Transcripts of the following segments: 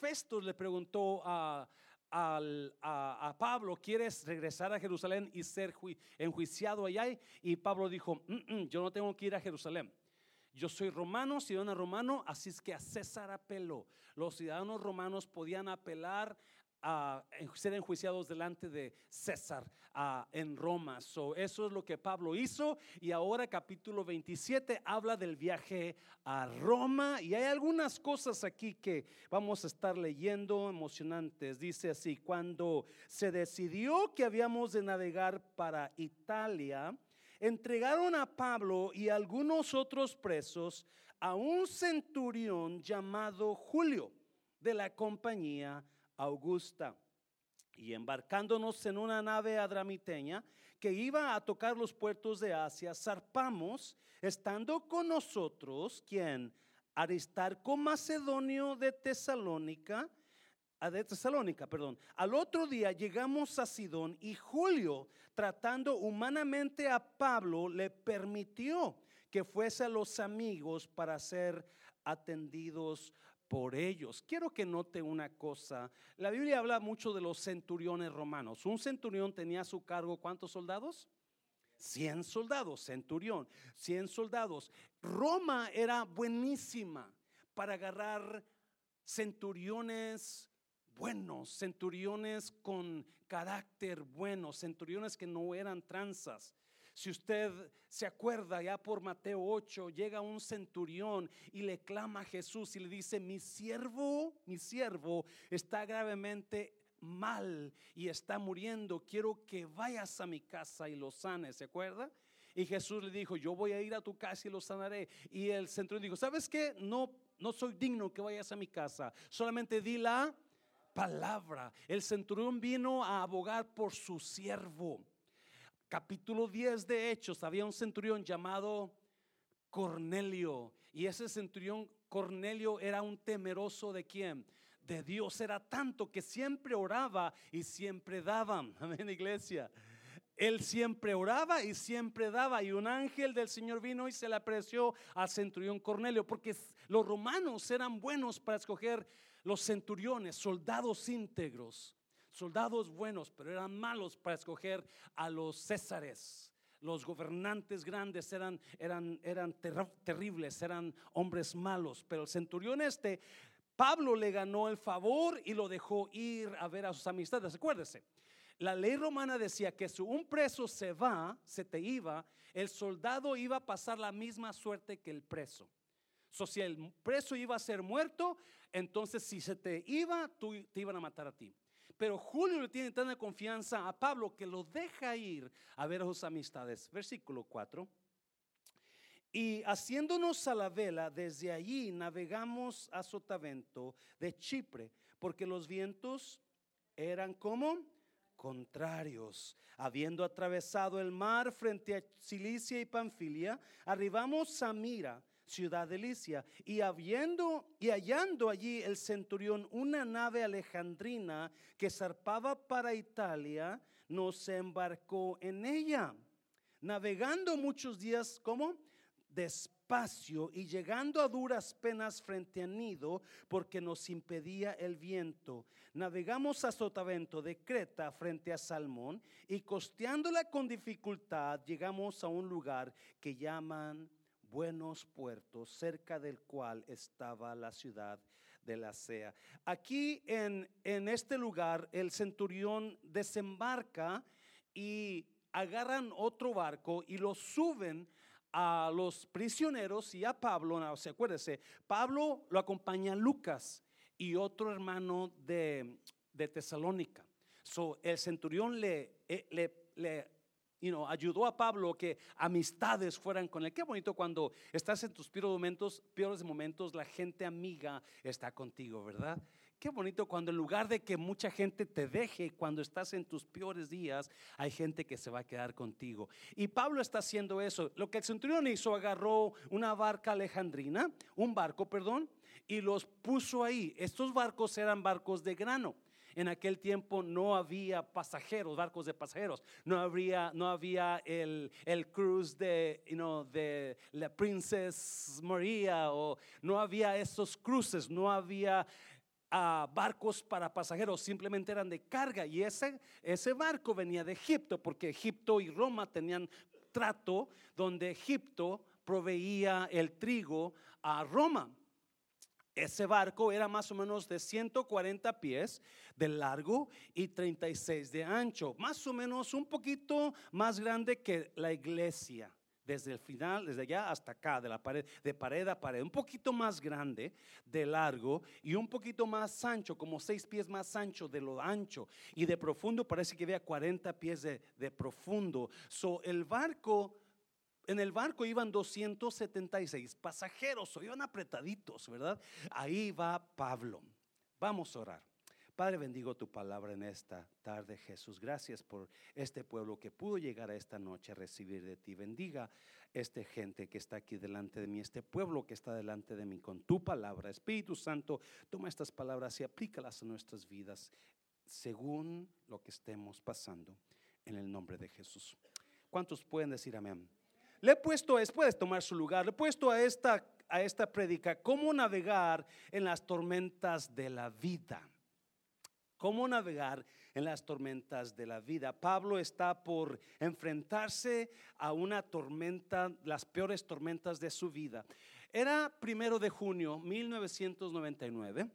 Festo le preguntó a, a- a Pablo, ¿quieres regresar a Jerusalén y ser jui- enjuiciado allá? Y Pablo dijo, "Mm, mm, yo no tengo que ir a Jerusalén. Yo soy romano, ciudadano romano, así es que a César apeló. Los ciudadanos romanos podían apelar a ser enjuiciados delante de César en Roma. So, eso es lo que Pablo hizo y ahora capítulo 27 habla del viaje a Roma y hay algunas cosas aquí que vamos a estar leyendo emocionantes. Dice así, cuando se decidió que habíamos de navegar para Italia, entregaron a Pablo y algunos otros presos a un centurión llamado Julio de la compañía Augusta. Y embarcándonos en una nave adramiteña que iba a tocar los puertos de Asia, zarpamos, estando con nosotros, quien Aristarco Macedonio de Tesalónica, a de Tesalónica, perdón. Al otro día llegamos a Sidón y Julio, tratando humanamente a Pablo, le permitió que fuese a los amigos para ser atendidos por ellos. Quiero que note una cosa. La Biblia habla mucho de los centuriones romanos. Un centurión tenía a su cargo cuántos soldados? 100 soldados, centurión, 100 soldados. Roma era buenísima para agarrar centuriones buenos, centuriones con carácter bueno, centuriones que no eran tranzas. Si usted se acuerda, ya por Mateo 8, llega un centurión y le clama a Jesús y le dice, mi siervo, mi siervo está gravemente mal y está muriendo, quiero que vayas a mi casa y lo sanes, ¿se acuerda? Y Jesús le dijo, yo voy a ir a tu casa y lo sanaré. Y el centurión dijo, ¿sabes qué? No, no soy digno que vayas a mi casa, solamente di la palabra. El centurión vino a abogar por su siervo. Capítulo 10 de Hechos, había un centurión llamado Cornelio. Y ese centurión Cornelio era un temeroso de quién? De Dios. Era tanto que siempre oraba y siempre daba. Amén, iglesia. Él siempre oraba y siempre daba. Y un ángel del Señor vino y se le apreció al centurión Cornelio. Porque los romanos eran buenos para escoger los centuriones, soldados íntegros, soldados buenos, pero eran malos para escoger a los césares. Los gobernantes grandes eran, eran, eran ter- terribles, eran hombres malos. Pero el centurión este, Pablo le ganó el favor y lo dejó ir a ver a sus amistades. Acuérdese, la ley romana decía que si un preso se va, se te iba, el soldado iba a pasar la misma suerte que el preso. So, si el preso iba a ser muerto, entonces si se te iba, tú, te iban a matar a ti. Pero Julio le tiene tanta confianza a Pablo que lo deja ir a ver a sus amistades. Versículo 4. Y haciéndonos a la vela, desde allí navegamos a Sotavento de Chipre, porque los vientos eran como contrarios. Habiendo atravesado el mar frente a Cilicia y Panfilia, arribamos a Mira, ciudad de Licia, y habiendo y hallando allí el centurión una nave alejandrina que zarpaba para Italia, nos embarcó en ella. Navegando muchos días, ¿cómo? Despacio y llegando a duras penas frente a Nido, porque nos impedía el viento. Navegamos a Sotavento de Creta frente a Salmón y costeándola con dificultad, llegamos a un lugar que llaman Buenos Puertos, cerca del cual estaba la ciudad de la Sea. Aquí en, en este lugar, el centurión desembarca y agarran otro barco y lo suben a los prisioneros y a Pablo, no, se acuérdese, Pablo lo acompaña Lucas y otro hermano de, de Tesalónica. So, el centurión le, eh, le, le you know, ayudó a Pablo que amistades fueran con él. Qué bonito cuando estás en tus peores momentos, peores momentos, la gente amiga está contigo, ¿verdad? Qué bonito cuando en lugar de que mucha gente te deje cuando estás en tus peores días, hay gente que se va a quedar contigo. Y Pablo está haciendo eso. Lo que el centurión hizo, agarró una barca alejandrina, un barco, perdón, y los puso ahí. Estos barcos eran barcos de grano. En aquel tiempo no había pasajeros, barcos de pasajeros. No había, no había el, el de, you know, de la Princess María o no había esos cruces, no había a barcos para pasajeros, simplemente eran de carga. Y ese, ese barco venía de Egipto, porque Egipto y Roma tenían trato donde Egipto proveía el trigo a Roma. Ese barco era más o menos de 140 pies de largo y 36 de ancho, más o menos un poquito más grande que la iglesia desde el final, desde allá hasta acá, de la pared, de pared a pared, un poquito más grande de largo y un poquito más ancho, como seis pies más ancho de lo ancho y de profundo, parece que había 40 pies de, de profundo. So, el barco, en el barco iban 276 pasajeros, o iban apretaditos, ¿verdad? Ahí va Pablo. Vamos a orar. Padre, bendigo tu palabra en esta tarde, Jesús. Gracias por este pueblo que pudo llegar a esta noche a recibir de ti. Bendiga esta gente que está aquí delante de mí, este pueblo que está delante de mí con tu palabra. Espíritu Santo, toma estas palabras y aplícalas a nuestras vidas según lo que estemos pasando en el nombre de Jesús. ¿Cuántos pueden decir amén? Le he puesto, puedes tomar su lugar, le he puesto a esta, a esta predica cómo navegar en las tormentas de la vida cómo navegar en las tormentas de la vida. Pablo está por enfrentarse a una tormenta, las peores tormentas de su vida. Era primero de junio 1999.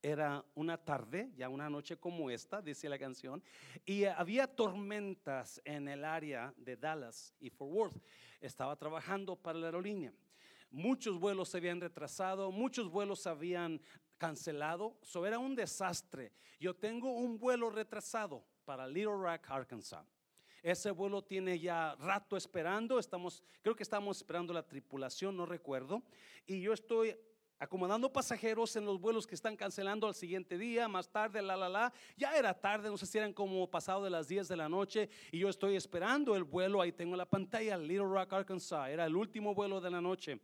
Era una tarde, ya una noche como esta, dice la canción, y había tormentas en el área de Dallas y Fort Worth. Estaba trabajando para la aerolínea. Muchos vuelos se habían retrasado, muchos vuelos habían cancelado. Eso era un desastre. Yo tengo un vuelo retrasado para Little Rock, Arkansas. Ese vuelo tiene ya rato esperando. Estamos, creo que estamos esperando la tripulación, no recuerdo. Y yo estoy acomodando pasajeros en los vuelos que están cancelando al siguiente día, más tarde, la, la, la. Ya era tarde, no sé si eran como pasado de las 10 de la noche y yo estoy esperando el vuelo, ahí tengo la pantalla, Little Rock, Arkansas, era el último vuelo de la noche.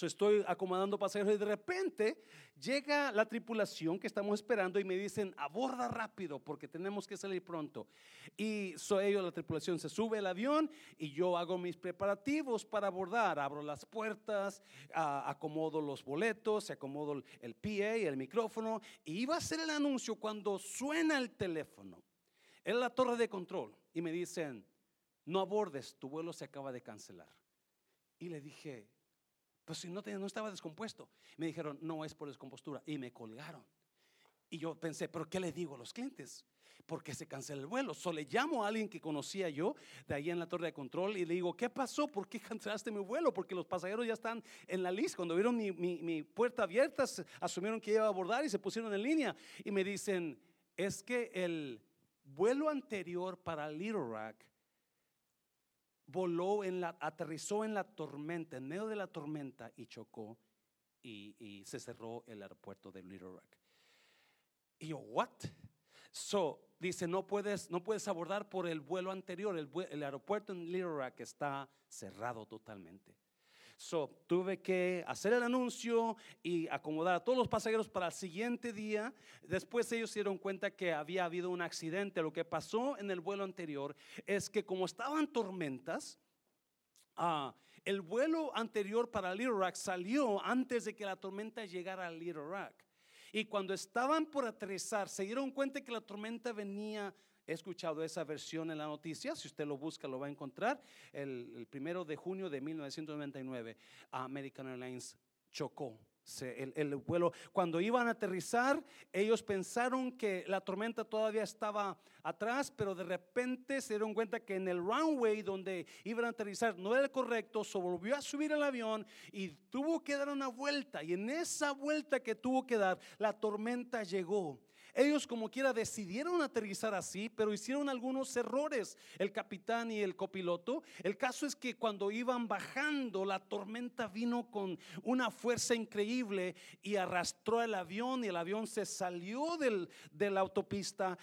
Estoy acomodando pasajeros y de repente llega la tripulación que estamos esperando y me dicen, aborda rápido porque tenemos que salir pronto. Y soy ellos, la tripulación, se sube el avión y yo hago mis preparativos para abordar. Abro las puertas, acomodo los boletos, acomodo el PA, el micrófono y iba a hacer el anuncio cuando suena el teléfono. En la torre de control y me dicen, no abordes, tu vuelo se acaba de cancelar. Y le dije, pues si no, estaba descompuesto. Me dijeron, no es por descompostura. Y me colgaron. Y yo pensé, pero ¿qué le digo a los clientes? Porque se cancela el vuelo. Solo le llamo a alguien que conocía yo de ahí en la torre de control y le digo, ¿qué pasó? ¿Por qué cancelaste mi vuelo? Porque los pasajeros ya están en la lista. Cuando vieron mi, mi puerta abierta, asumieron que iba a abordar y se pusieron en línea. Y me dicen, es que el vuelo anterior para Little Rock voló en la, aterrizó en la tormenta, en medio de la tormenta y chocó y, se cerró el aeropuerto de Little Rock. Y yo, what? So, dice, no puedes, no puedes abordar por el vuelo anterior, el, el aeropuerto en Little Rock está cerrado totalmente. So, tuve que hacer el anuncio y acomodar a todos los pasajeros para el siguiente día. Después ellos se dieron cuenta que había habido un accidente. Lo que pasó en el vuelo anterior es que como estaban tormentas, ah, el vuelo anterior para Little Rock salió antes de que la tormenta llegara a Little Rock. Y cuando estaban por aterrizar, se dieron cuenta que la tormenta venía He escuchado esa versión en la noticia, si usted lo busca lo va a encontrar. El, primero de junio de 1999, American Airlines chocó el, el, vuelo. Cuando iban a aterrizar, ellos pensaron que la tormenta todavía estaba atrás, pero de repente se dieron cuenta que en el runway donde iban a aterrizar no era el correcto, se volvió a subir el avión y tuvo que dar una vuelta. Y en esa vuelta que tuvo que dar, la tormenta llegó. Ellos como quiera decidieron aterrizar así, pero hicieron algunos errores, el capitán y el copiloto. El caso es que cuando iban bajando, la tormenta vino con una fuerza increíble y arrastró el avión y el avión se salió del, de la autopista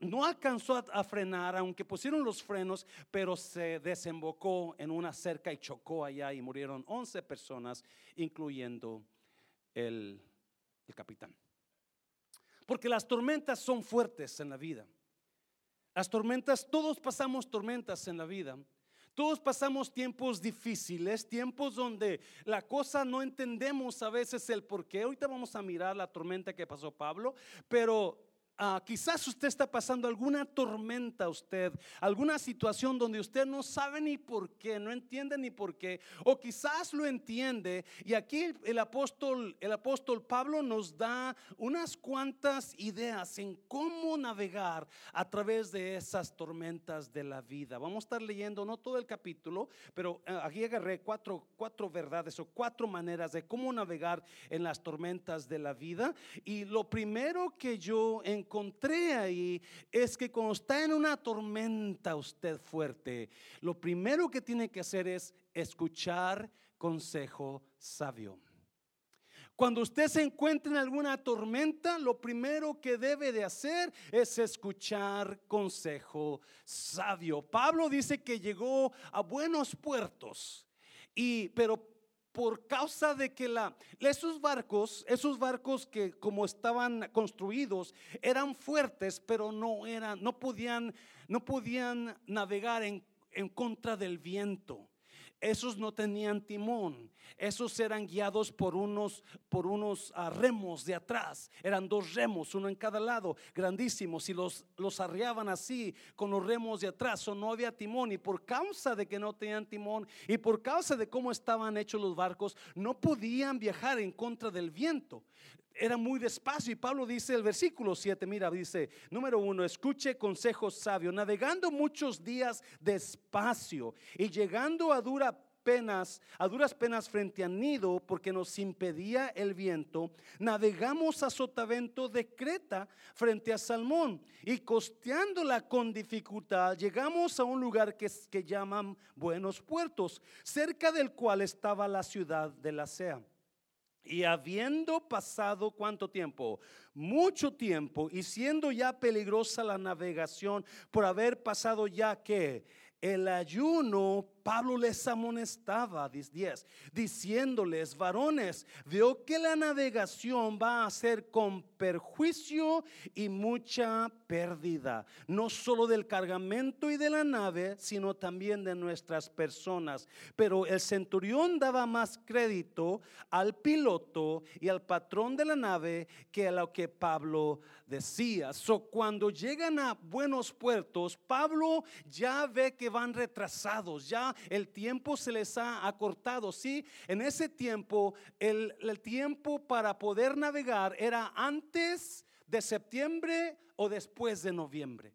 no alcanzó a, frenar, aunque pusieron los frenos, pero se desembocó en una cerca y chocó allá y murieron 11 personas, incluyendo el capitán. Porque las tormentas son fuertes en la vida. Las tormentas, todos pasamos tormentas en la vida. Todos pasamos tiempos difíciles, tiempos donde la cosa no entendemos a veces el por qué. Ahorita vamos a mirar la tormenta que pasó Pablo, pero Ah, quizás usted está pasando alguna tormenta, usted, alguna situación donde usted no sabe ni por qué, no entiende ni por qué, o quizás lo entiende. Y aquí el apóstol, el apóstol Pablo nos da unas cuantas ideas en cómo navegar a través de esas tormentas de la vida. Vamos a estar leyendo no todo el capítulo, pero eh, aquí agarré cuatro, cuatro verdades o cuatro maneras de cómo navegar en las tormentas de la vida. Y lo primero que yo en encontré ahí es que cuando está en una tormenta usted fuerte, lo primero que tiene que hacer es escuchar consejo sabio. Cuando usted se encuentra en alguna tormenta, lo primero que debe de hacer es escuchar consejo sabio. Pablo dice que llegó a buenos puertos, y, pero por causa de que la, esos barcos, esos barcos que como estaban construidos, eran fuertes, pero no eran, no podían, no podían navegar en, en contra del viento esos no tenían timón, esos eran guiados por unos, por unos ah, remos de atrás, eran dos remos, uno en cada lado, grandísimos, y los, los arriaban así con los remos de atrás, o no había timón, y por causa de que no tenían timón, y por causa de cómo estaban hechos los barcos, no podían viajar en contra del viento era muy despacio. Y Pablo dice el versículo 7, mira, dice, número uno, escuche consejos sabios, navegando muchos días despacio y llegando a dura penas, a duras penas frente a Nido, porque nos impedía el viento, navegamos a Sotavento de Creta frente a Salmón y costeándola con dificultad, llegamos a un lugar que, que llaman Buenos Puertos, cerca del cual estaba la ciudad de la Sea. Y habiendo pasado cuánto tiempo? Mucho tiempo y siendo ya peligrosa la navegación por haber pasado ya que el ayuno, Pablo les amonestaba, 10, diciéndoles, varones, veo que la navegación va a ser con perjuicio y mucha pérdida, no solo del cargamento y de la nave, sino también de nuestras personas. Pero el centurión daba más crédito al piloto y al patrón de la nave que a lo que Pablo decía. So, cuando llegan a buenos puertos, Pablo ya ve que van retrasados, ya el tiempo se les ha acortado. Sí, en ese tiempo, el, el tiempo para poder navegar era antes de septiembre o después de noviembre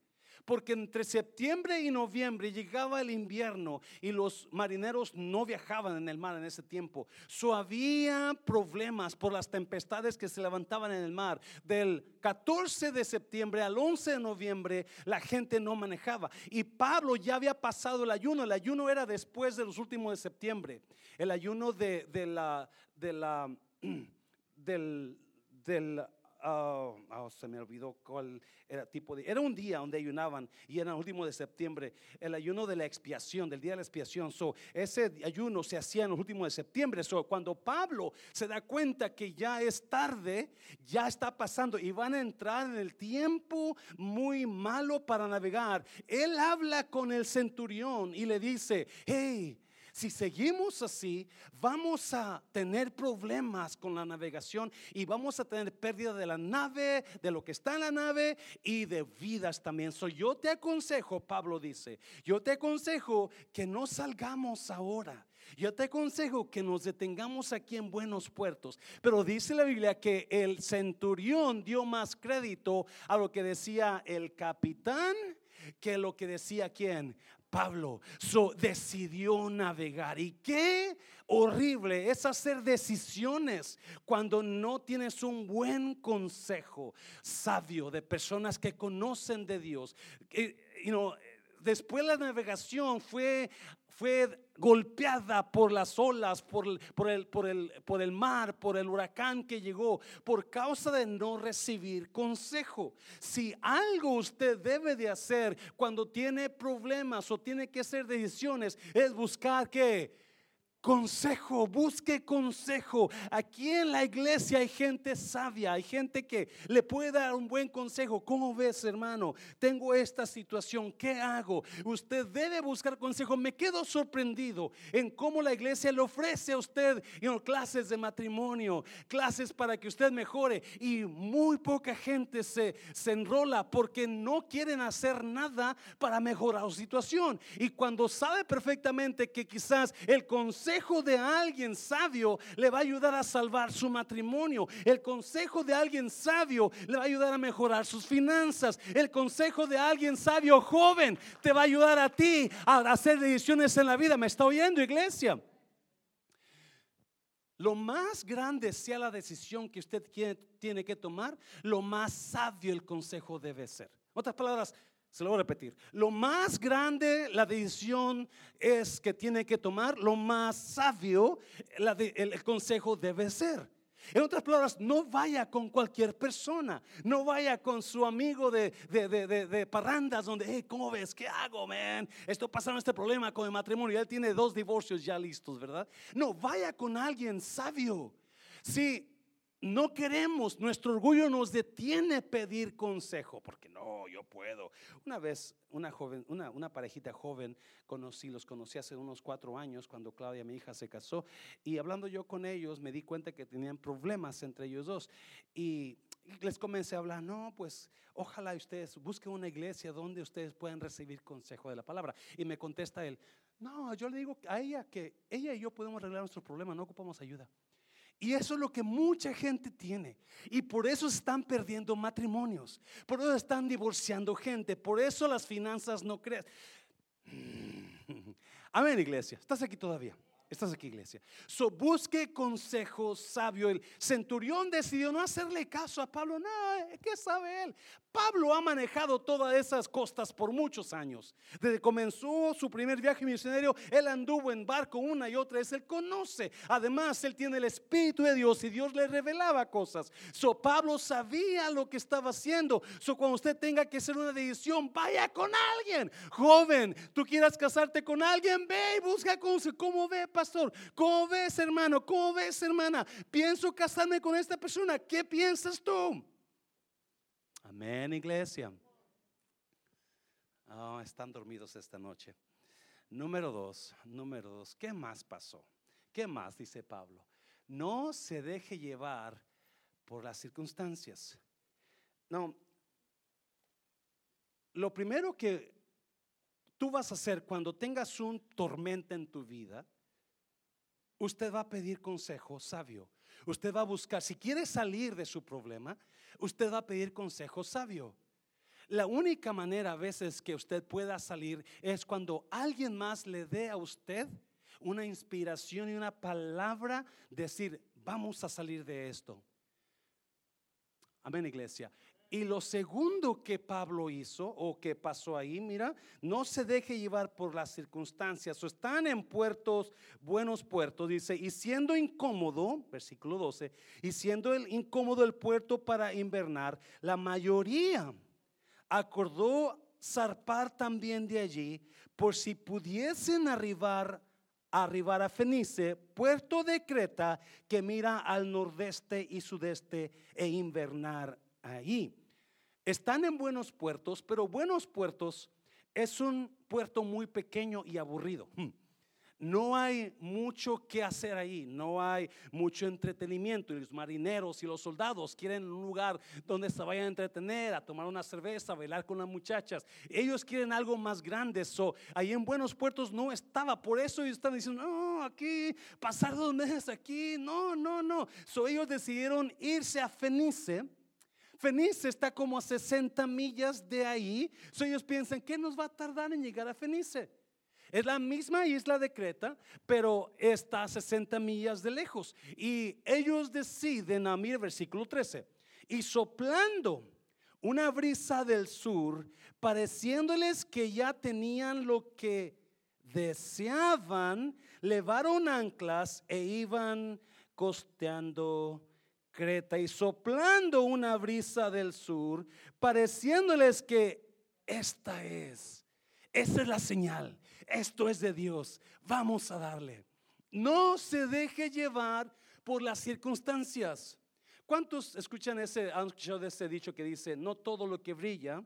porque entre septiembre y noviembre llegaba el invierno y los marineros no viajaban en el mar en ese tiempo. So había problemas por las tempestades que se levantaban en el mar. Del 14 de septiembre al 11 de noviembre la gente no manejaba y Pablo ya había pasado el ayuno. El ayuno era después de los últimos de septiembre. El ayuno de, la de la del del Oh, oh, se me olvidó cuál era tipo de. Era un día donde ayunaban y era el último de septiembre, el ayuno de la expiación, del día de la expiación. So, ese ayuno se hacía en el último de septiembre. So, cuando Pablo se da cuenta que ya es tarde, ya está pasando y van a entrar en el tiempo muy malo para navegar, él habla con el centurión y le dice: Hey, si seguimos así, vamos a tener problemas con la navegación y vamos a tener pérdida de la nave, de lo que está en la nave y de vidas también. So, yo te aconsejo, Pablo dice, yo te aconsejo que no salgamos ahora. Yo te aconsejo que nos detengamos aquí en buenos puertos. Pero dice la Biblia que el centurión dio más crédito a lo que decía el capitán que lo que decía quién, Pablo so, decidió navegar. Y qué horrible es hacer decisiones cuando no tienes un buen consejo sabio de personas que conocen de Dios. Después la navegación fue fue golpeada por las olas, por, por, el, por, el, por el mar, por el huracán que llegó, por causa de no recibir consejo. Si algo usted debe de hacer cuando tiene problemas o tiene que hacer decisiones, es buscar que Consejo, busque consejo. Aquí en la iglesia hay gente sabia, hay gente que le puede dar un buen consejo. ¿Cómo ves, hermano? Tengo esta situación, ¿qué hago? Usted debe buscar consejo. Me quedo sorprendido en cómo la iglesia le ofrece a usted clases de matrimonio, clases para que usted mejore. Y muy poca gente se, se enrola porque no quieren hacer nada para mejorar su situación. Y cuando sabe perfectamente que quizás el consejo consejo de alguien sabio le va a ayudar a salvar su matrimonio. El consejo de alguien sabio le va a ayudar a mejorar sus finanzas. El consejo de alguien sabio joven te va a ayudar a ti a hacer decisiones en la vida. ¿Me está oyendo, iglesia? Lo más grande sea la decisión que usted tiene que tomar, lo más sabio el consejo debe ser. Otras palabras, se lo voy a repetir. Lo más grande la decisión es que tiene que tomar, lo más sabio el, consejo debe ser. En otras palabras, no vaya con cualquier persona, no vaya con su amigo de, de, parrandas donde, hey, ¿cómo ves? ¿Qué hago, man? Esto pasando este problema con el matrimonio. Él tiene dos divorcios ya listos, ¿verdad? No, vaya con alguien sabio. Sí, no queremos, nuestro orgullo nos detiene pedir consejo, porque no, yo puedo. Una vez, una joven, una, parejita joven, conocí, los conocí hace unos cuatro años cuando Claudia, mi hija, se casó, y hablando yo con ellos, me di cuenta que tenían problemas entre ellos dos, y les comencé a hablar, no, pues ojalá ustedes busquen una iglesia donde ustedes puedan recibir consejo de la palabra. Y me contesta él, no, yo le digo a ella que ella y yo podemos arreglar nuestro problema, no ocupamos ayuda. Y eso es lo que mucha gente tiene. Y por eso están perdiendo matrimonios. Por eso están divorciando gente. Por eso las finanzas no crecen. Amén, iglesia. ¿Estás aquí todavía? Estás aquí, iglesia. So, busque consejo sabio. El centurión decidió no hacerle caso a Pablo. No, ¿qué sabe él? Pablo ha manejado todas esas costas por muchos años. Desde comenzó su primer viaje misionero, él anduvo en barco una y otra vez. Él conoce. Además, él tiene el Espíritu de Dios y Dios le revelaba cosas. So, Pablo sabía lo que estaba haciendo. So, cuando usted tenga que hacer una decisión, vaya con alguien. Joven, tú quieras casarte con alguien, ve y busca con ¿Cómo ve, pastor? ¿Cómo ves, hermano? ¿Cómo ves, hermana? Pienso casarme con esta persona. ¿Qué piensas tú? Amén, iglesia. Oh, están dormidos esta noche. Número dos, número dos, ¿qué más pasó? ¿Qué más dice Pablo? No se deje llevar por las circunstancias. No, lo primero que tú vas a hacer cuando tengas un tormenta en tu vida, usted va a pedir consejo sabio. Usted va a buscar, si quiere salir de su problema, usted va a pedir consejo sabio. La única manera a veces que usted pueda salir es cuando alguien más le dé a usted una inspiración y una palabra, decir, vamos a salir de esto. Amén, iglesia. Y lo segundo que Pablo hizo o que pasó ahí, mira, no se deje llevar por las circunstancias. O están en puertos, buenos puertos, dice, y siendo incómodo, versículo 12, y siendo el incómodo el puerto para invernar, la mayoría acordó zarpar también de allí, por si pudiesen arribar arribar a Fenice, puerto de Creta, que mira al nordeste y sudeste e invernar ahí. Están en buenos puertos, pero buenos puertos es un puerto muy pequeño y aburrido. Hmm. No hay mucho que hacer ahí, no hay mucho entretenimiento. Y los marineros y los soldados quieren un lugar donde se vayan a entretener, a tomar una cerveza, a bailar con las muchachas. Ellos quieren algo más grande. So, ahí en Buenos Puertos no estaba. Por eso están diciendo, no, aquí, pasar dos meses aquí. No, no, no. So, ellos decidieron irse a Fenice Fenice está como a 60 millas de ahí. So ellos piensan, ¿qué nos va a tardar en llegar a Fenice? Es la misma isla de Creta, pero está a 60 millas de lejos. Y ellos deciden, a mí, versículo 13, y soplando una brisa del sur, pareciéndoles que ya tenían lo que deseaban, levaron anclas e iban costeando Y soplando una brisa del sur, pareciéndoles que esta es, esta es la señal, esto es de Dios, vamos a darle. No se deje llevar por las circunstancias. ¿Cuántos escuchan ese, han escuchado ese dicho que dice, no todo lo que brilla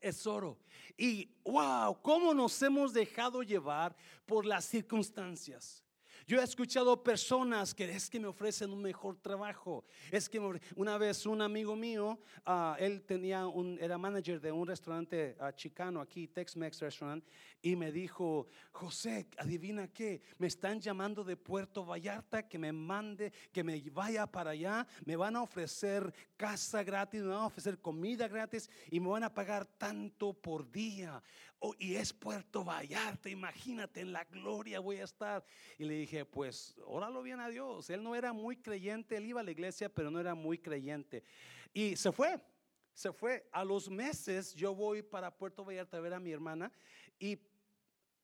es oro? Y wow, ¿cómo nos hemos dejado llevar por las circunstancias? Yo he escuchado personas que es que me ofrecen un mejor trabajo. Es que una vez un amigo mío, ah, él tenía un, era manager de un restaurante uh, chicano aquí, Tex-Mex Restaurant, y me dijo, José, adivina qué, me están llamando de Puerto Vallarta, que me mande, que me vaya para allá, me van a ofrecer casa gratis, me van a ofrecer comida gratis y me van a pagar tanto por día. Oh, y es Puerto Vallarta, imagínate, en la gloria voy a estar. Y le dije, pues, óralo bien a Dios. Él no era muy creyente, él iba a la iglesia, pero no era muy creyente. Y se fue, se fue. A los meses yo voy para Puerto Vallarta a ver a mi hermana y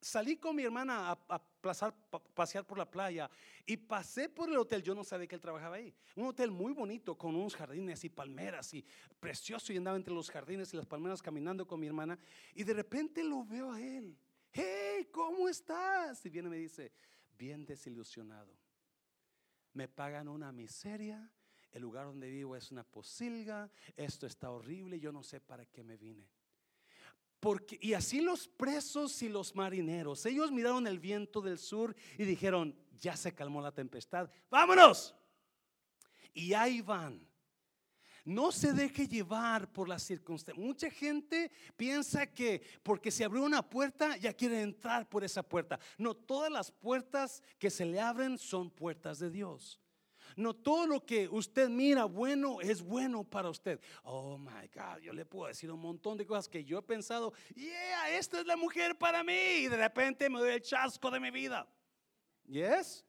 salí con mi hermana a, pasear por la playa y pasé por el hotel. Yo no sabía que él trabajaba ahí. Un hotel muy bonito con unos jardines y palmeras y precioso. Y andaba entre los jardines y las palmeras caminando con mi hermana. Y de repente lo veo a él. Hey, ¿cómo estás? Y viene y me dice, bien desilusionado. Me pagan una miseria. El lugar donde vivo es una posilga. Esto está horrible. Yo no sé para qué me vine. Porque, y así los presos y los marineros, ellos miraron el viento del sur y dijeron, ya se calmó la tempestad, vámonos. Y ahí van. No se deje llevar por las circunstancias. Mucha gente piensa que porque se abrió una puerta ya quiere entrar por esa puerta. No, todas las puertas que se le abren son puertas de Dios. No todo lo que usted mira bueno es bueno para usted. Oh my God, yo le puedo decir un montón de cosas que yo he pensado, yeah, esta es la mujer para mí. Y de repente me doy el chasco de mi vida. Yes?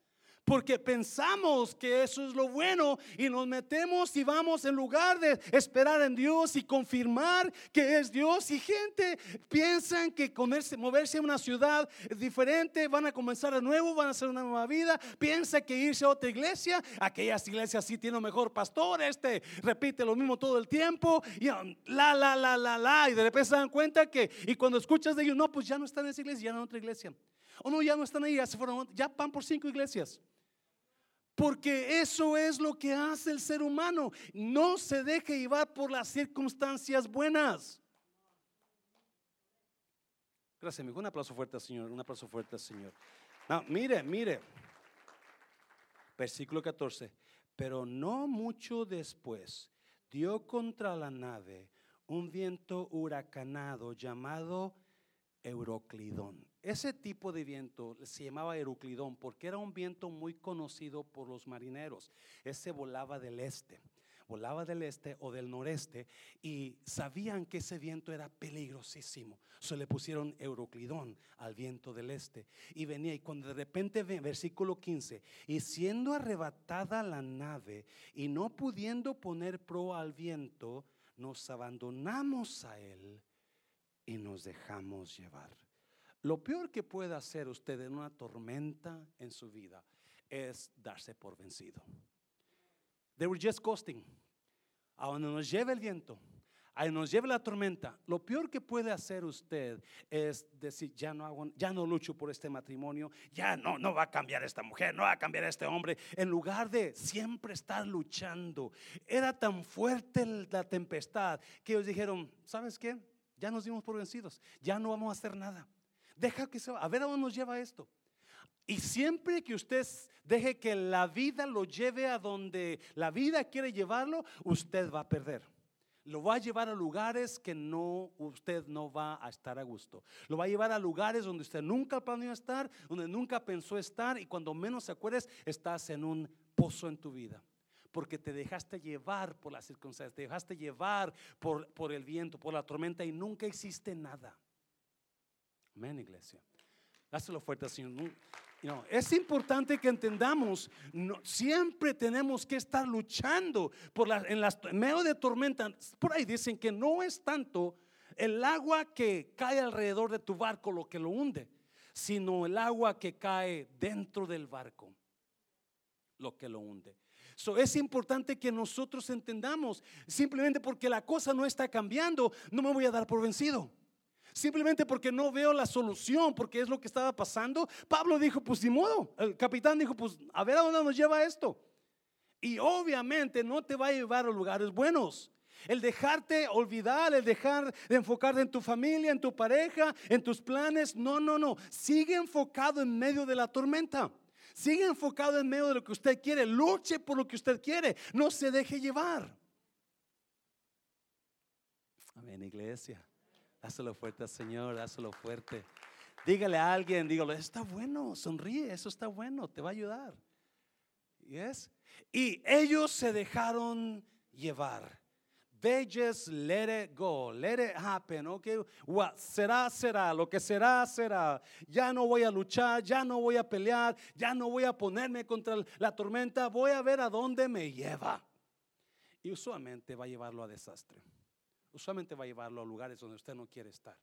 Porque pensamos que eso es lo bueno y nos metemos y vamos en lugar de esperar en Dios y confirmar que es Dios. Y gente piensan que comerse, moverse en una ciudad diferente van a comenzar de nuevo, van a hacer una nueva vida. Piensa que irse a otra iglesia, aquellas iglesias sí tienen mejor pastor, este repite lo mismo todo el tiempo y la, la, la, la, la. Y de repente se dan cuenta que, y cuando escuchas de ellos, no, pues ya no están en esa iglesia, ya en otra iglesia. O no, ya no están ahí, ya se fueron, ya van por cinco iglesias. Porque eso es lo que hace el ser humano. No se deje llevar por las circunstancias buenas. Gracias, amigo. Un aplauso fuerte Señor. Un aplauso fuerte Señor. mire, mire. Versículo 14. Pero no mucho después dio contra la nave un viento huracanado llamado Euroclidón. Ese tipo de viento se llamaba Euroclidón porque era un viento muy conocido por los marineros. Ese volaba del este, volaba del este o del noreste y sabían que ese viento era peligrosísimo. Se le pusieron Euroclidón al viento del este y venía y cuando de repente, versículo 15, y siendo arrebatada la nave y no pudiendo poner pro al viento, nos abandonamos a él y nos dejamos llevar. Lo peor que puede hacer usted en una tormenta en su vida es darse por vencido. They were just coasting. A donde nos lleve el viento, a donde nos lleve la tormenta, lo peor que puede hacer usted es decir, ya no, hago, ya no lucho por este matrimonio, ya no, no va a cambiar esta mujer, no va a cambiar este hombre. En lugar de siempre estar luchando, era tan fuerte la tempestad que ellos dijeron, ¿sabes qué? Ya nos dimos por vencidos, ya no vamos a hacer nada. Deja que se va, a ver a dónde nos lleva esto. Y siempre que usted deje que la vida lo lleve a donde la vida quiere llevarlo, usted va a perder. Lo va a llevar a lugares que no usted no va a estar a gusto. Lo va a llevar a lugares donde usted nunca planeó estar, donde nunca pensó estar y cuando menos se acuerdes estás en un pozo en tu vida. Porque te dejaste llevar por las circunstancias, te dejaste llevar por, por el viento, por la tormenta y nunca hiciste nada. Amén, iglesia. Dáselo fuerte, Señor. es importante que entendamos, siempre tenemos que estar luchando por en, las, medio de tormenta. Por ahí dicen que no es tanto el agua que cae alrededor de tu barco lo que lo hunde, sino el agua que cae dentro del barco lo que lo hunde. So, es importante que nosotros entendamos, simplemente porque la cosa no está cambiando, no me voy a dar por vencido. Simplemente porque no veo la solución, porque es lo que estaba pasando. Pablo dijo, pues ni modo. El capitán dijo, pues a ver a dónde nos lleva esto. Y obviamente no te va a llevar a lugares buenos. El dejarte olvidar, el dejar de enfocarte en tu familia, en tu pareja, en tus planes. No, no, no. Sigue enfocado en medio de la tormenta. Sigue enfocado en medio de lo que usted quiere. Luche por lo que usted quiere. No se deje llevar. Amén, iglesia. Dáselo fuerte al Señor, dáselo fuerte. Dígale a alguien, dígalo, está bueno, sonríe, eso está bueno, te va a ayudar. ¿Yes? Y ellos se dejaron llevar. They just let it go, let it happen, okay? What será, será, lo que será, será. Ya no voy a luchar, ya no voy a pelear, ya no voy a ponerme contra la tormenta, voy a ver a dónde me lleva. Y usualmente va a llevarlo a desastre. Usualmente va a llevarlo a lugares donde usted no quiere estar.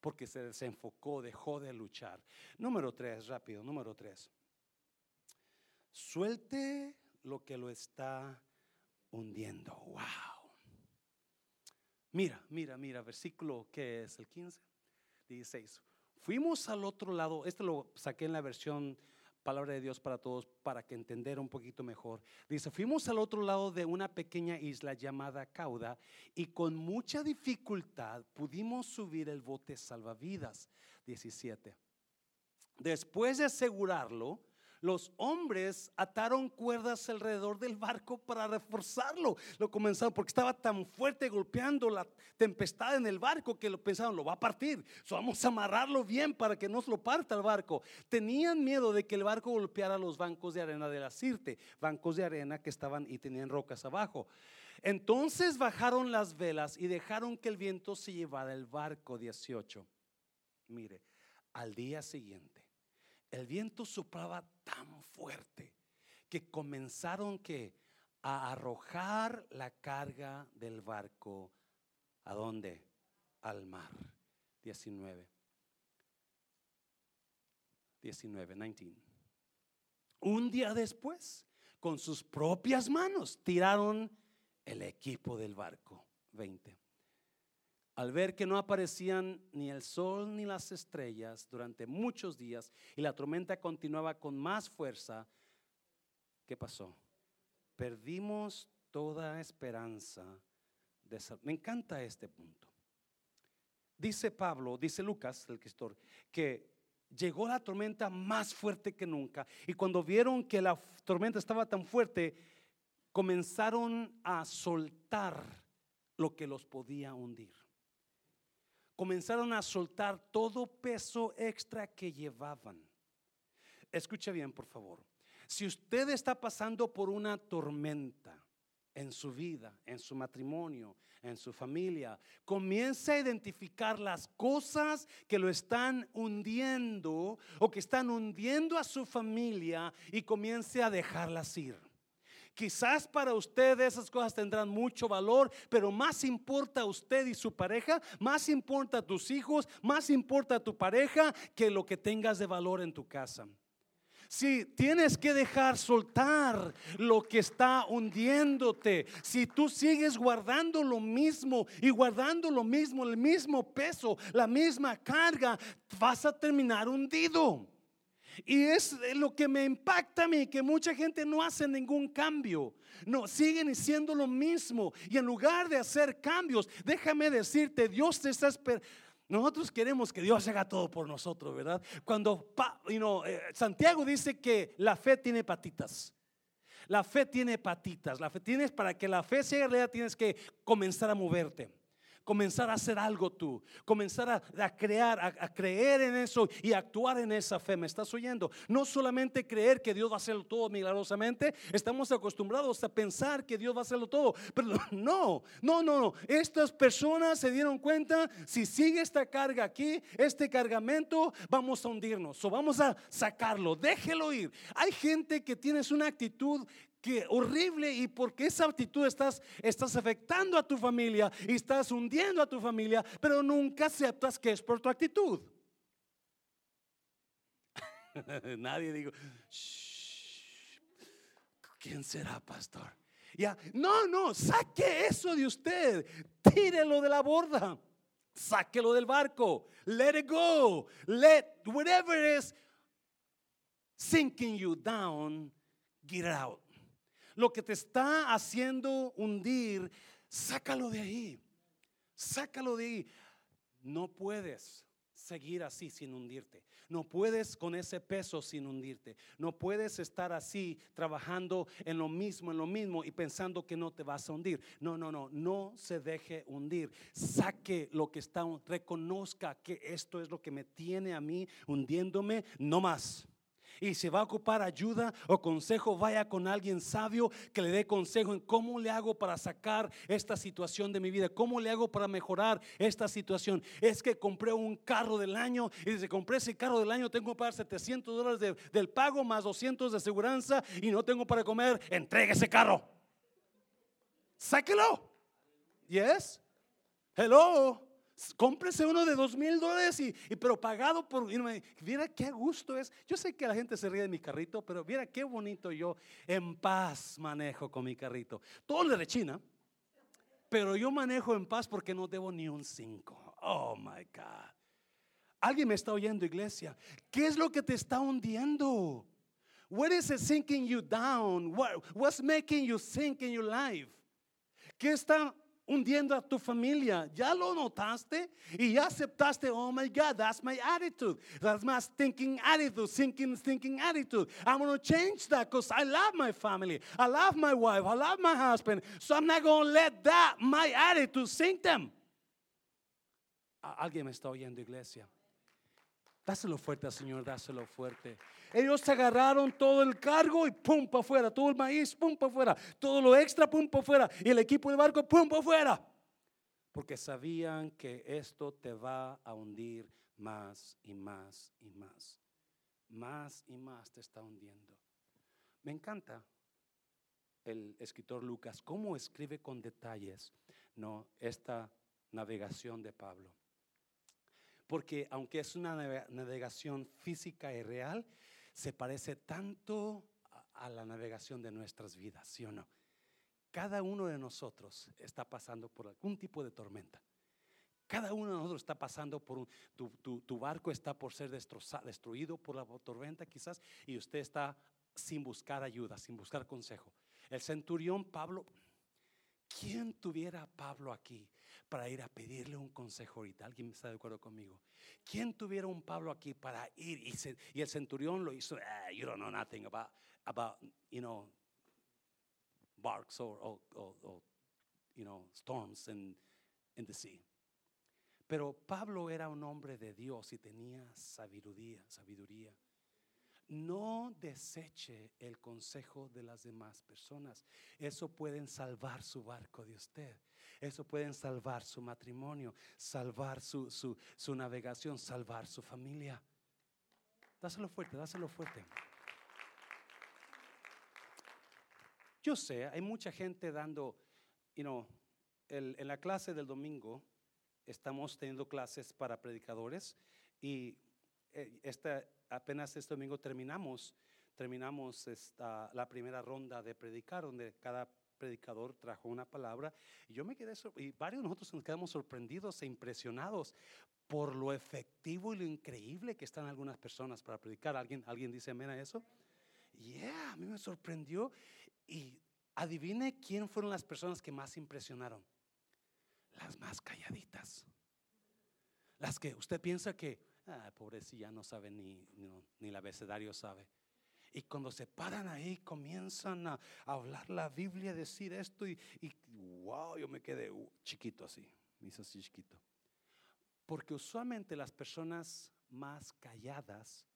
Porque se desenfocó, dejó de luchar. Número tres, rápido, número tres. Suelte lo que lo está hundiendo. Wow. Mira, mira, mira, versículo que es el 15, 16. Fuimos al otro lado, este lo saqué en la versión Palabra de Dios para todos para que entender un poquito mejor. Dice, fuimos al otro lado de una pequeña isla llamada Cauda y con mucha dificultad pudimos subir el bote salvavidas. 17. Después de asegurarlo, los hombres ataron cuerdas alrededor del barco para reforzarlo. Lo comenzaron porque estaba tan fuerte golpeando la tempestad en el barco que lo pensaron, lo va a partir. vamos a amarrarlo bien para que no se lo parta el barco. Tenían miedo de que el barco golpeara los bancos de arena de la Sirte, bancos de arena que estaban y tenían rocas abajo. Entonces bajaron las velas y dejaron que el viento se llevara el barco 18. Mire, al día siguiente el viento soplaba tan fuerte que comenzaron que a arrojar la carga del barco a dónde? Al mar. 19. 19, 19. Un día después, con sus propias manos, tiraron el equipo del barco. 20. Al ver que no aparecían ni el sol ni las estrellas durante muchos días y la tormenta continuaba con más fuerza, ¿qué pasó? Perdimos toda esperanza de Me encanta este punto. Dice Pablo, dice Lucas, el escritor, que llegó la tormenta más fuerte que nunca y cuando vieron que la tormenta estaba tan fuerte, comenzaron a soltar lo que los podía hundir comenzaron a soltar todo peso extra que llevaban. Escuche bien, por favor. Si usted está pasando por una tormenta en su vida, en su matrimonio, en su familia, comience a identificar las cosas que lo están hundiendo o que están hundiendo a su familia y comience a dejarlas ir. Quizás para usted esas cosas tendrán mucho valor, pero más importa usted y su pareja, más importa tus hijos, más importa tu pareja que lo que tengas de valor en tu casa. Si tienes que dejar soltar lo que está hundiéndote, si tú sigues guardando lo mismo y guardando lo mismo, el mismo peso, la misma carga, vas a terminar hundido. Y es lo que me impacta a mí, que mucha gente no hace ningún cambio. No, siguen siendo lo mismo. Y en lugar de hacer cambios, déjame decirte, Dios te está esperando. Nosotros queremos que Dios haga todo por nosotros, ¿verdad? Cuando eh, Santiago dice que la fe tiene patitas. La fe tiene patitas. La fe tienes para que la fe sea realidad tienes que comenzar a moverte comenzar a hacer algo tú, comenzar a, crear, a, creer en eso y actuar en esa fe. ¿Me estás oyendo? No solamente creer que Dios va a hacerlo todo milagrosamente, estamos acostumbrados a pensar que Dios va a hacerlo todo, pero no, no, no, no. Estas personas se dieron cuenta, si sigue esta carga aquí, este cargamento, vamos a hundirnos o vamos a sacarlo, déjelo ir. Hay gente que tienes una actitud que horrible y porque esa actitud estás, estás afectando a tu familia y estás hundiendo a tu familia, pero nunca aceptas que es por tu actitud. Nadie digo, ¿quién será pastor? Ya, no, no, saque eso de usted, tírelo de la borda. sáquelo del barco. Let it go. Let whatever is sinking you down, get out. Lo que te está haciendo hundir, sácalo de ahí. Sácalo de ahí. No puedes seguir así sin hundirte. No puedes con ese peso sin hundirte. No puedes estar así trabajando en lo mismo, en lo mismo y pensando que no te vas a hundir. No, no, no, no se deje hundir. Saque lo que está, reconozca que esto es lo que me tiene a mí hundiéndome, no más y si va a ocupar ayuda o consejo, vaya con alguien sabio que le dé consejo en cómo le hago para sacar esta situación de mi vida, cómo le hago para mejorar esta situación. Es que compré un carro del año y desde compré ese carro del año tengo que pagar 700 dólares del pago más 200 de seguridad y no tengo para comer. Entregue ese carro. Sáquelo. Yes. Hello. Cómprese uno de dos mil dólares y, pero pagado por. mira qué gusto es. Yo sé que la gente se ríe de mi carrito, pero mira qué bonito yo en paz manejo con mi carrito. Todo le rechina, pero yo manejo en paz porque no debo ni un cinco. Oh my God. Alguien me está oyendo, iglesia. ¿Qué es lo que te está hundiendo? What is it sinking you down? What, what's making you sink in your life? ¿Qué está hundiendo a tu familia. Ya lo notaste y ya aceptaste, oh my God, that's my attitude. That's my thinking attitude, thinking, thinking attitude. I'm going to change that because I love my family. I love my wife. I love my husband. So I'm not going to let that, my attitude, sink them. Alguien me está oyendo, iglesia. Dáselo fuerte al Señor, dáselo fuerte. Ellos agarraron todo el cargo y pum para afuera, todo el maíz, pum para afuera, todo lo extra, pum para afuera, y el equipo de barco, pum para afuera. Porque sabían que esto te va a hundir más y más y más. Más y más te está hundiendo. Me encanta el escritor Lucas, cómo escribe con detalles no, esta navegación de Pablo. Porque aunque es una navegación física y real, se parece tanto a la navegación de nuestras vidas, ¿sí o no? Cada uno de nosotros está pasando por algún tipo de tormenta. Cada uno de nosotros está pasando por un, tu, barco está por ser destruido por la tormenta quizás y usted está sin buscar ayuda, sin buscar consejo. El centurión Pablo, ¿quién tuviera a Pablo aquí para ir a pedirle un consejo ahorita. ¿Alguien está de acuerdo conmigo? ¿Quién tuviera un Pablo aquí para ir? Y, el centurión lo hizo, ah, you don't know nothing about, about you know, barks or, or, you know, storms in, in the sea. Pero Pablo era un hombre de Dios y tenía sabiduría, sabiduría. No deseche el consejo de las demás personas. Eso pueden salvar su barco de usted. Eso pueden salvar su matrimonio, salvar su, su, navegación, salvar su familia. Dáselo fuerte, dáselo fuerte. Yo sé, hay mucha gente dando, you know, en la clase del domingo estamos teniendo clases para predicadores y eh, esta, apenas este domingo terminamos, terminamos esta, la primera ronda de predicar, donde cada predicador trajo una palabra y yo me quedé, y varios de nosotros nos quedamos sorprendidos e impresionados por lo efectivo y lo increíble que están algunas personas para predicar. ¿Alguien, alguien dice amén a eso? Yeah, a mí me sorprendió y adivine quién fueron las personas que más impresionaron. Las más calladitas. Las que usted piensa que, ah, pobrecilla, no sabe ni, ni, ni el abecedario sabe. Y cuando se paran ahí, comienzan a, hablar la Biblia, decir esto y, wow, yo me quedé uh, chiquito así, me hizo así chiquito. Porque usualmente las personas más calladas,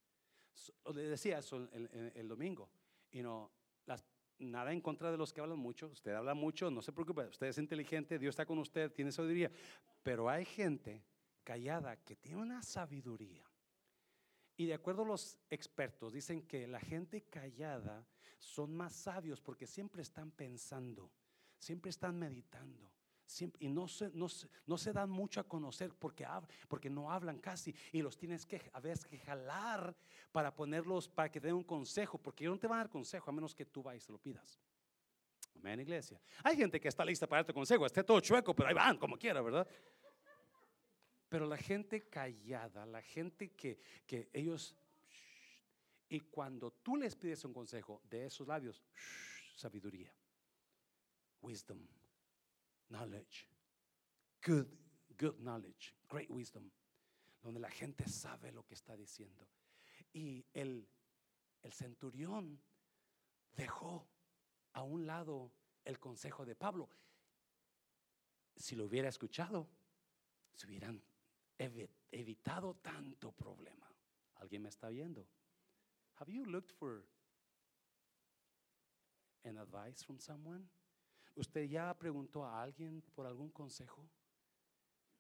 le decía eso el, domingo, y no, las, nada en contra de los que hablan mucho, usted habla mucho, no se preocupe, usted es inteligente, Dios está con usted, tiene sabiduría, pero hay gente callada que tiene una sabiduría y de acuerdo a los expertos, dicen que la gente callada son más sabios porque siempre están pensando, siempre están meditando. Y no se, dan mucho a conocer porque, porque no hablan casi y los tienes que a veces que jalar para ponerlos, para que den un consejo, porque ellos no te van a dar consejo a menos que tú vayas y se lo pidas. Amén, iglesia. Hay gente que está lista para darte consejo, esté todo chueco, pero ahí van, como quiera, ¿verdad? Pero la gente callada, la gente que, que ellos... Y cuando tú les pides un consejo de esos labios, sabiduría, wisdom, knowledge, good, good knowledge, great wisdom, donde la gente sabe lo que está diciendo. Y el, el centurión dejó a un lado el consejo de Pablo. Si lo hubiera escuchado, se hubieran evitado tanto problema. ¿Alguien me está viendo? Have you looked for an advice from someone? ¿Usted ya preguntó a alguien por algún consejo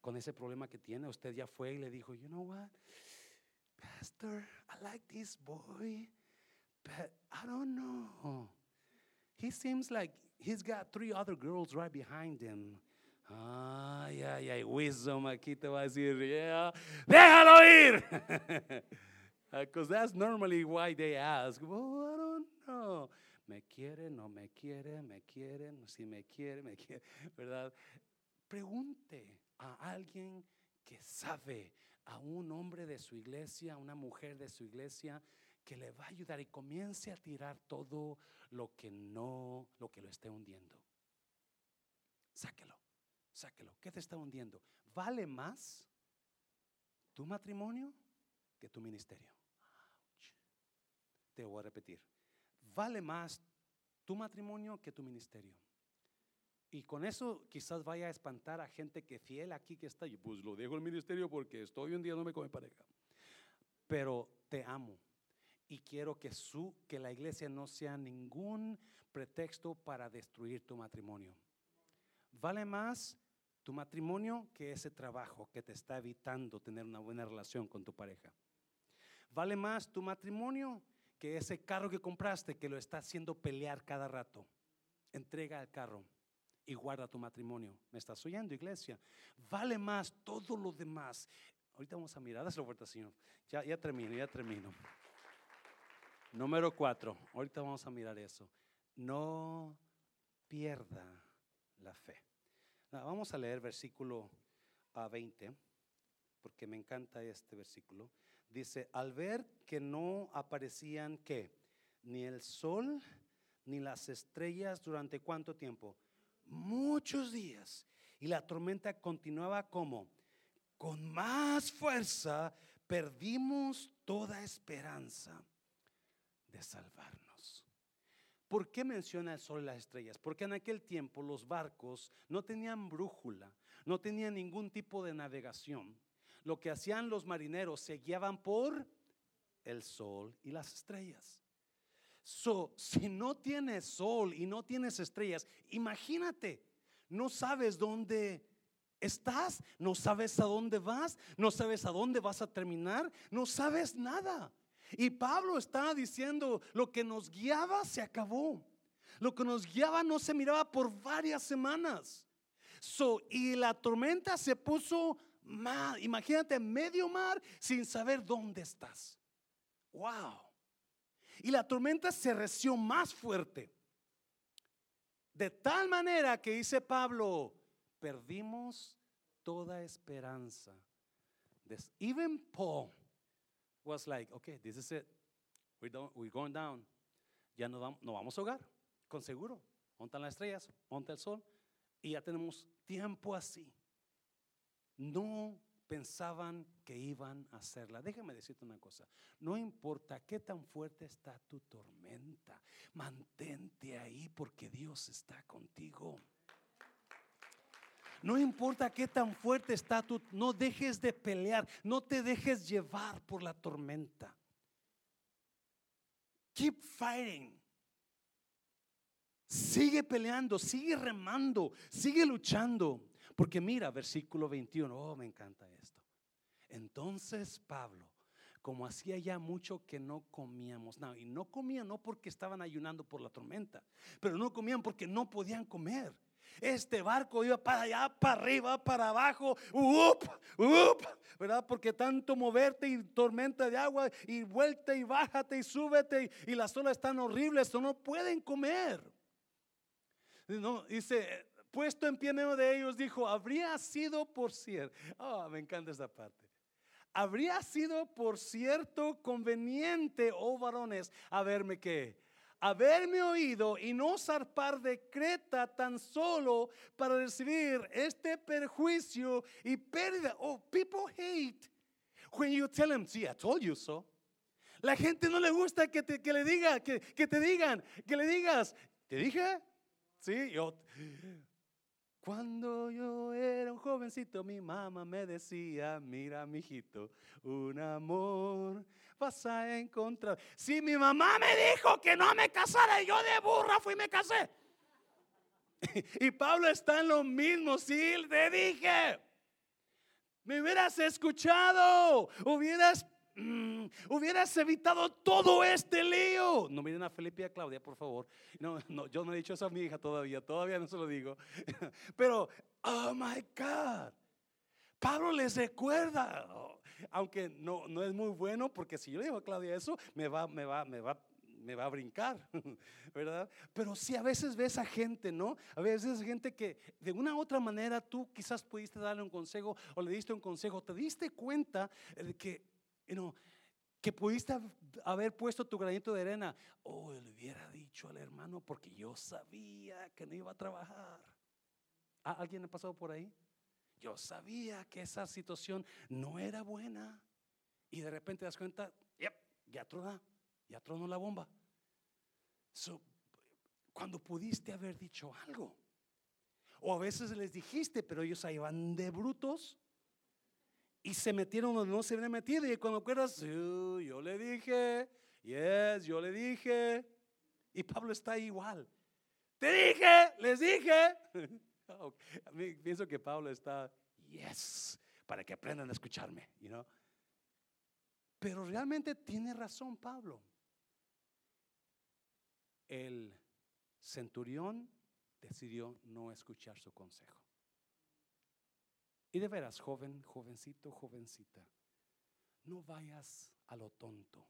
con ese problema que tiene? ¿Usted ya fue y le dijo, you know what? Pastor, I like this boy, but I don't know. He seems like he's got three other girls right behind him. Ay, ay, ay, wisdom aquí te va a decir, yeah, déjalo ir. Because that's normally why they ask, well, I don't know. Me quiere, no me quiere, me quiere, si me quiere, me quiere, ¿verdad? Pregunte a alguien que sabe, a un hombre de su iglesia, a una mujer de su iglesia, que le va a ayudar y comience a tirar todo lo que no, lo que lo esté hundiendo. Sáquelo, sáquelo. ¿Qué te está hundiendo? ¿Vale más tu matrimonio que tu ministerio? Te voy a repetir. Vale más tu matrimonio que tu ministerio. Y con eso quizás vaya a espantar a gente que fiel aquí que está. Y pues lo dejo el ministerio porque estoy un día no me come pareja. Pero te amo y quiero que su que la iglesia no sea ningún pretexto para destruir tu matrimonio. Vale más tu matrimonio que ese trabajo que te está evitando tener una buena relación con tu pareja. Vale más tu matrimonio que ese carro que compraste que lo está haciendo pelear cada rato. Entrega el carro y guarda tu matrimonio. ¿Me estás oyendo, iglesia? Vale más todo lo demás. Ahorita vamos a mirar, la oferta, Señor. Ya, ya termino, ya termino. Número cuatro, ahorita vamos a mirar eso. No pierda la fe. Vamos a leer versículo a 20, porque me encanta este versículo. Dice, al ver que no aparecían qué, ni el sol ni las estrellas durante cuánto tiempo? Muchos días. Y la tormenta continuaba como, con más fuerza perdimos toda esperanza de salvarnos. ¿Por qué menciona el sol y las estrellas? Porque en aquel tiempo los barcos no tenían brújula, no tenían ningún tipo de navegación. Lo que hacían los marineros se guiaban por el sol y las estrellas. So, si no tienes sol y no tienes estrellas, imagínate, no sabes dónde estás, no sabes a dónde vas, no sabes a dónde vas a terminar, no sabes nada. Y Pablo está diciendo, lo que nos guiaba se acabó. Lo que nos guiaba no se miraba por varias semanas. y la tormenta se puso mal. Imagínate, medio mar sin saber dónde estás. Wow. Y la tormenta se reció más fuerte. De tal manera que dice Pablo, perdimos toda esperanza. Even Paul was like, okay, this is it. We're, we're going down. Ya no vamos, no vamos a hogar, con seguro. Montan las estrellas, monta el sol. Y ya tenemos tiempo así. No pensaban que iban a hacerla. Déjame decirte una cosa. No importa qué tan fuerte está tu tormenta, mantente ahí porque Dios está contigo. No importa qué tan fuerte está tú, no dejes de pelear, no te dejes llevar por la tormenta. Keep fighting. Sigue peleando, sigue remando, sigue luchando. Porque mira, versículo 21, oh, me encanta esto. Entonces Pablo, como hacía ya mucho que no comíamos, no, y no comían no porque estaban ayunando por la tormenta, pero no comían porque no podían comer. Este barco iba para allá, para arriba, para abajo, up, up, ¿verdad? Porque tanto moverte y tormenta de agua y vuelta y bájate y súbete y, las olas están horribles, no pueden comer. Dice, puesto en pie medio de ellos, dijo, habría sido por cierto, oh, me encanta esta parte. Habría sido por cierto conveniente, oh varones, haberme que haberme oído y no zarpar de Creta tan solo para recibir este perjuicio y pérdida. Oh, people hate when you tell them, see, I told you so. La gente no le gusta que, te, que le diga, que, que te digan, que le digas, ¿te dije? Sí, yo. Cuando yo era un jovencito, mi mamá me decía, mira, mijito, un amor vas a encontrar. Si mi mamá me dijo que no me casara, yo de burra fui y me casé. Y Pablo está en lo mismo, sí, te dije. Me hubieras escuchado, hubieras Mm, hubieras evitado todo este lío. No miren a Felipe y a Claudia, por favor. No, no, yo no he dicho eso a mi hija todavía, todavía no se lo digo. Pero, oh my God, Pablo les recuerda, aunque no, no es muy bueno, porque si yo le digo a Claudia eso, me va, me va, me va me va a brincar, ¿verdad? Pero sí, a veces ves a gente, ¿no? A veces gente que de una u otra manera tú quizás pudiste darle un consejo o le diste un consejo, te diste cuenta de que que pudiste haber puesto tu granito de arena. Oh, le hubiera dicho al hermano porque yo sabía que no iba a trabajar. ¿Alguien ha pasado por ahí? Yo sabía que esa situación no era buena. Y de repente te das cuenta, ya tronó, ya tronó la bomba. cuando pudiste haber dicho algo. O a veces les dijiste, pero ellos ahí van de brutos y se metieron donde no se habían metido. Y cuando acuerdas, yo le dije, yes, yo le dije. Y Pablo está igual. Te dije, les dije. pienso que Pablo está, yes, para que aprendan a escucharme, you know? Pero realmente tiene razón Pablo. El centurión decidió no escuchar su consejo. Y de veras, joven, jovencito, jovencita, no vayas a lo tonto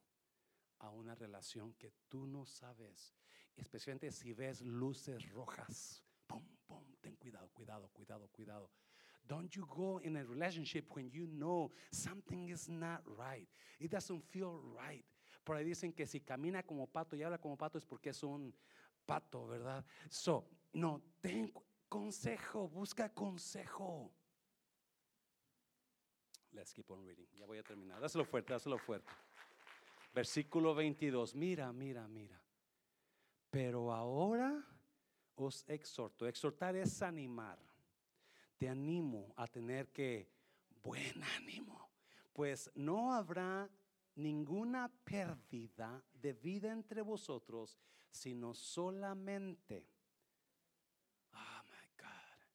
a una relación que tú no sabes, especialmente si ves luces rojas. Pum, cuidado, cuidado, cuidado, cuidado. Don't you go in a relationship when you know something is not right. It doesn't feel right. Por ahí dicen que si camina como pato y habla como pato es porque es un pato, ¿verdad? So, no, ten consejo, busca consejo. Let's keep on reading. Ya voy a terminar. Dáselo fuerte, dáselo fuerte. Versículo 22. Mira, mira, mira. Pero ahora os exhorto. Exhortar es animar. Te animo a tener que buen ánimo. Pues no habrá ninguna pérdida de vida entre vosotros, sino solamente. Oh my God.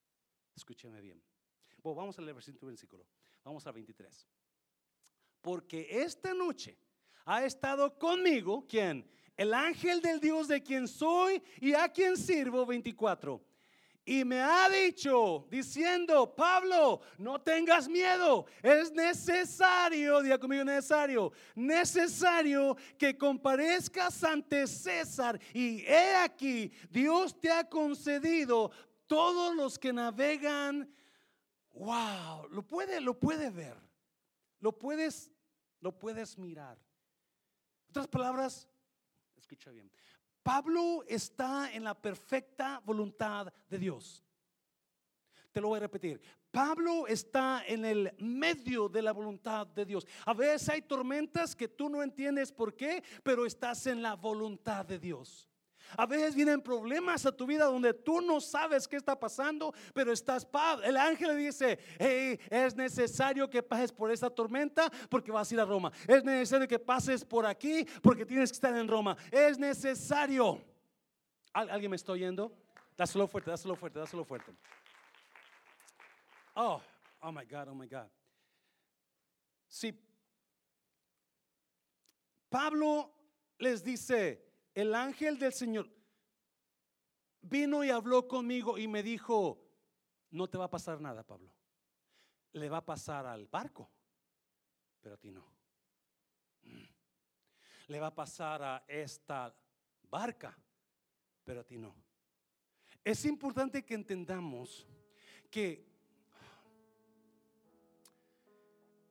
Escúcheme bien. vamos a leer versículo. Vamos a 23. Porque esta noche ha estado conmigo, ¿quién? El ángel del Dios de quien soy y a quien sirvo, 24. Y me ha dicho, diciendo, Pablo, no tengas miedo, es necesario, diga conmigo, necesario, necesario que comparezcas ante César. Y he aquí, Dios te ha concedido todos los que navegan wow, lo puede, lo puede ver, lo puedes, lo puedes mirar. Otras palabras, escucha bien. Pablo está en la perfecta voluntad de Dios. Te lo voy a repetir. Pablo está en el medio de la voluntad de Dios. A veces hay tormentas que tú no entiendes por qué, pero estás en la voluntad de Dios. A veces vienen problemas a tu vida donde tú no sabes qué está pasando, pero estás paz. El ángel dice, hey, es necesario que pases por esta tormenta porque vas a ir a Roma. Es necesario que pases por aquí porque tienes que estar en Roma. Es necesario. ¿Alguien me está oyendo? Dáselo fuerte, dáselo fuerte, dáselo fuerte. Oh, oh my God, oh my God. Si Pablo les dice, el ángel del Señor vino y habló conmigo y me dijo, no te va a pasar nada, Pablo. Le va a pasar al barco, pero a ti no. Mm. Le va a pasar a esta barca, pero a ti no. es importante que entendamos que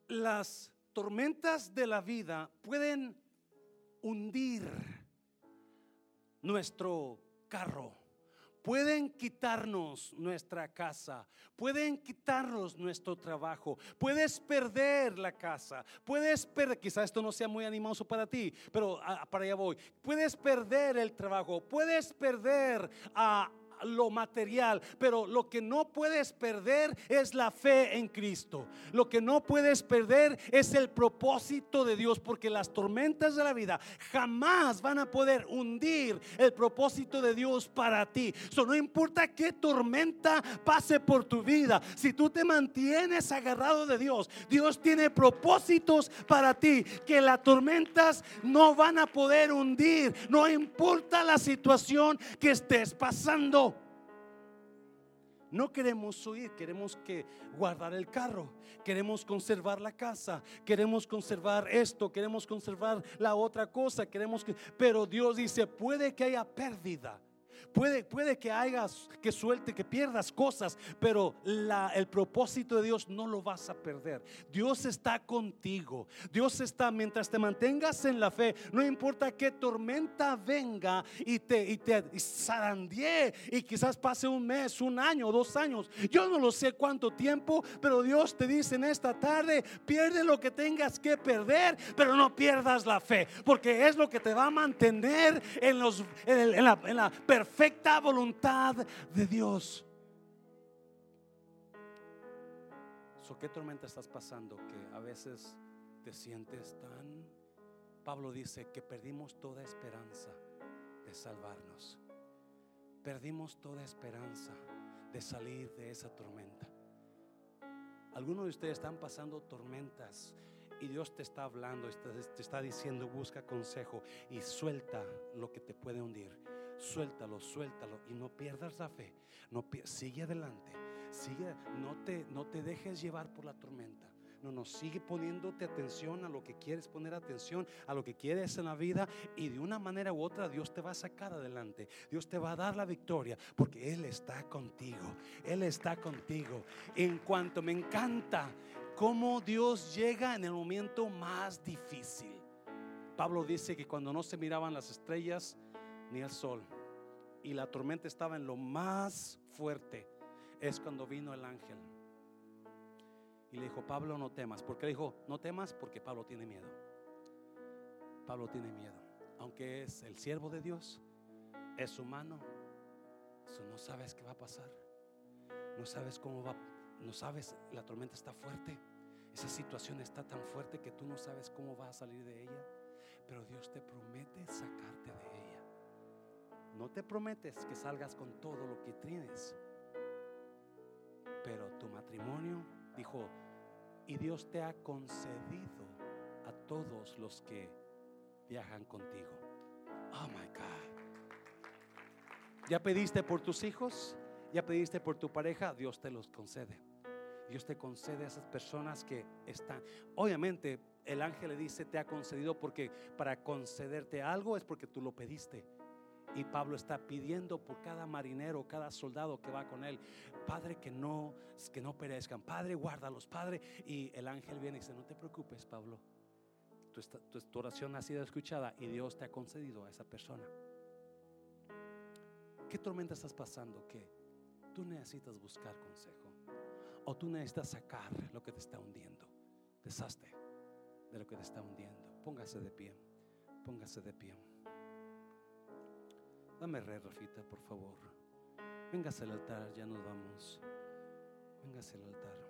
las tormentas de la vida pueden hundir nuestro carro. Pueden quitarnos nuestra casa, pueden quitarnos nuestro trabajo, puedes perder la casa, puedes perder, quizás esto no sea muy animoso para ti, pero ah, para allá voy, puedes perder el trabajo, puedes perder a lo material, pero lo que no puedes perder es la fe en Cristo. Lo que no puedes perder es el propósito de Dios, porque las tormentas de la vida jamás van a poder hundir el propósito de Dios para ti. So, no importa qué tormenta pase por tu vida, si tú te mantienes agarrado de Dios, Dios tiene propósitos para ti que las tormentas no van a poder hundir, no importa la situación que estés pasando. No queremos huir, queremos que guardar el carro, queremos conservar la casa, queremos conservar esto, queremos conservar la otra cosa, queremos que pero Dios dice, puede que haya pérdida. Puede, puede que hagas, que suelte, que pierdas cosas, pero la, el propósito de Dios no lo vas a perder. Dios está contigo. Dios está mientras te mantengas en la fe. No importa qué tormenta venga y te, y te zarandee y quizás pase un mes, un año, dos años. Yo no lo sé cuánto tiempo, pero Dios te dice en esta tarde, pierde lo que tengas que perder, pero no pierdas la fe, porque es lo que te va a mantener en, los, la, en la perfecta voluntad de Dios. ¿Qué tormenta estás pasando que a veces te sientes tan... Pablo dice que perdimos toda esperanza de salvarnos. Perdimos toda esperanza de salir de esa tormenta. Algunos de ustedes están pasando tormentas y Dios te está hablando, te está diciendo, busca consejo y suelta lo que te puede hundir suéltalo, suéltalo y no pierdas la fe. No, sigue adelante, sigue, no te, no te dejes llevar por la tormenta. No, no, sigue poniéndote atención a lo que quieres poner atención, a lo que quieres en la vida y de una manera u otra Dios te va a sacar adelante. Dios te va a dar la victoria porque Él está contigo. Él está contigo. En cuanto me encanta cómo Dios llega en el momento más difícil. Pablo dice que cuando no se miraban las estrellas, ni el sol. Y la tormenta estaba en lo más fuerte. Es cuando vino el ángel. Y le dijo, Pablo, no temas. porque dijo, no temas? Porque Pablo tiene miedo. Pablo tiene miedo. Aunque es el siervo de Dios, es humano. no sabes qué va a pasar. No sabes cómo va. No sabes, la tormenta está fuerte. Esa situación está tan fuerte que tú no sabes cómo va a salir de ella. Pero Dios te promete sacarte. No te prometes que salgas con todo lo que tienes. Pero tu matrimonio, dijo, y Dios te ha concedido a todos los que viajan contigo. Oh my God. ¿Ya pediste por tus hijos? ¿Ya pediste por tu pareja? Dios te los concede. Dios te concede a esas personas que están. Obviamente, el ángel le dice, te ha concedido porque para concederte algo es porque tú lo pediste. Y Pablo está pidiendo por cada marinero, cada soldado que va con él, Padre, que no, que no perezcan, Padre, guárdalos, Padre. Y el ángel viene y dice, no te preocupes, Pablo, tu, oración ha sido escuchada y Dios te ha concedido a esa persona. ¿Qué tormenta estás pasando? Que tú necesitas buscar consejo o tú necesitas sacar lo que te está hundiendo. Deshazte de lo que te está hundiendo. Póngase de pie, póngase de pie. Dame re, Rafita, por favor. Véngase al altar, ya nos vamos. Véngase al altar.